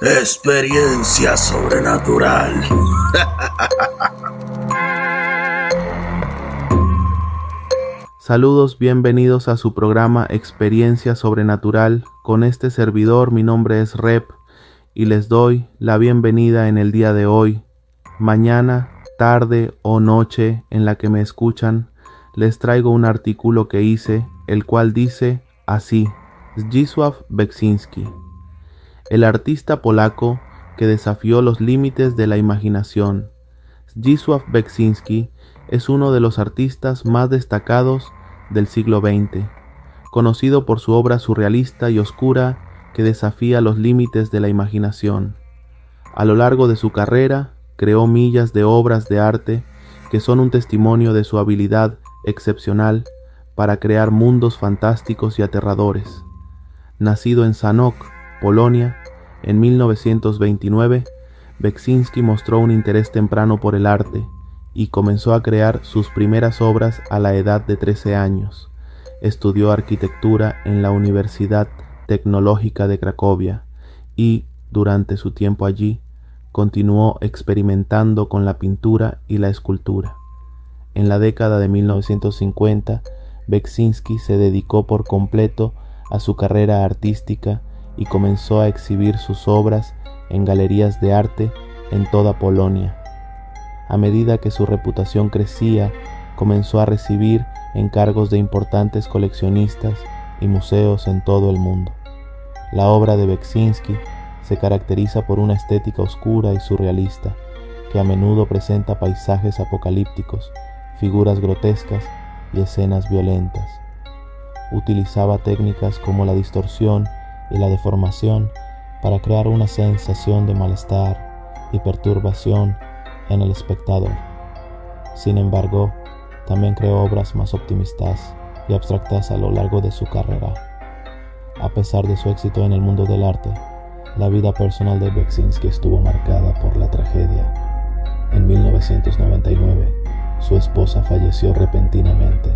Experiencia sobrenatural. Saludos, bienvenidos a su programa Experiencia Sobrenatural. Con este servidor, mi nombre es Rep y les doy la bienvenida en el día de hoy. Mañana, tarde o noche en la que me escuchan, les traigo un artículo que hice, el cual dice así: Zdzisław Beksinski el artista polaco que desafió los límites de la imaginación. Zdzisław Beksinski es uno de los artistas más destacados del siglo XX, conocido por su obra surrealista y oscura que desafía los límites de la imaginación. A lo largo de su carrera, creó millas de obras de arte que son un testimonio de su habilidad excepcional para crear mundos fantásticos y aterradores. Nacido en Sanok, Polonia, en 1929, Beksinski mostró un interés temprano por el arte y comenzó a crear sus primeras obras a la edad de 13 años. Estudió arquitectura en la Universidad Tecnológica de Cracovia y, durante su tiempo allí, continuó experimentando con la pintura y la escultura. En la década de 1950, Beksinski se dedicó por completo a su carrera artística y comenzó a exhibir sus obras en galerías de arte en toda Polonia. A medida que su reputación crecía, comenzó a recibir encargos de importantes coleccionistas y museos en todo el mundo. La obra de Beksinski se caracteriza por una estética oscura y surrealista, que a menudo presenta paisajes apocalípticos, figuras grotescas y escenas violentas. Utilizaba técnicas como la distorsión y la deformación para crear una sensación de malestar y perturbación en el espectador. Sin embargo, también creó obras más optimistas y abstractas a lo largo de su carrera. A pesar de su éxito en el mundo del arte, la vida personal de Beksinski estuvo marcada por la tragedia. En 1999, su esposa falleció repentinamente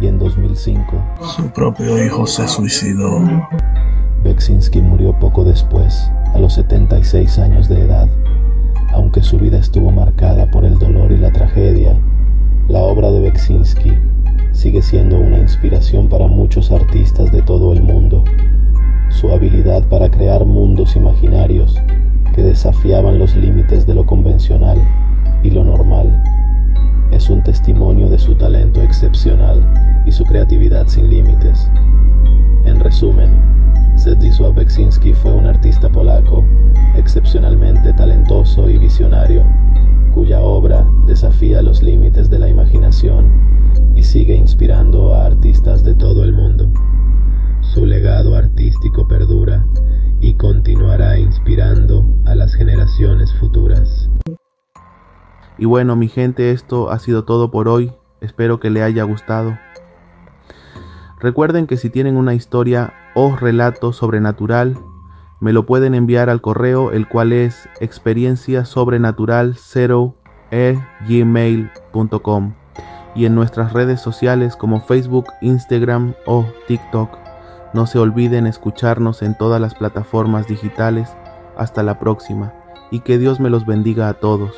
y en 2005 su propio hijo se suicidó. Beksinski murió poco después, a los 76 años de edad. Aunque su vida estuvo marcada por el dolor y la tragedia, la obra de Beksinski sigue siendo una inspiración para muchos artistas de todo el mundo. Su habilidad para crear mundos imaginarios que desafiaban los límites de lo convencional y lo normal es un testimonio de su talento excepcional y su creatividad sin límites. En resumen, Zdzisław Beksinski fue un artista polaco excepcionalmente talentoso y visionario, cuya obra desafía los límites de la imaginación y sigue inspirando a artistas de todo el mundo. Su legado artístico perdura y continuará inspirando a las generaciones futuras. Y bueno, mi gente, esto ha sido todo por hoy. Espero que le haya gustado. Recuerden que si tienen una historia o relato sobrenatural, me lo pueden enviar al correo, el cual es experiencia sobrenatural 0 gmail.com y en nuestras redes sociales como Facebook, Instagram o TikTok. No se olviden escucharnos en todas las plataformas digitales. Hasta la próxima y que Dios me los bendiga a todos.